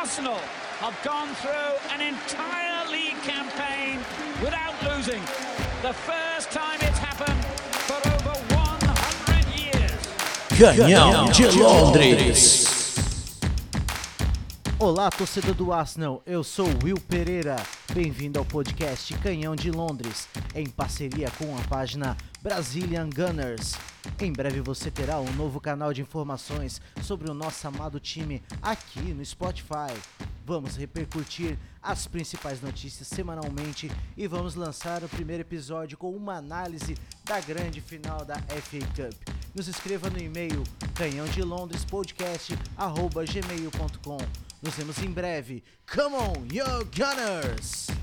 Arsenal have gone through an entire league campaign without losing. The first time it's happened for over 100 years. Canhão de Londres. Olá, torcedor do Arsenal, eu sou Will Pereira. Bem-vindo ao podcast Canhão de Londres, em parceria com a página Brazilian Gunners. Em breve você terá um novo canal de informações sobre o nosso amado time aqui no Spotify. Vamos repercutir as principais notícias semanalmente e vamos lançar o primeiro episódio com uma análise da grande final da FA Cup. Nos escreva no e-mail canhãodelondrespodcast.gmail.com Nos vemos em breve. Come on, you Gunners!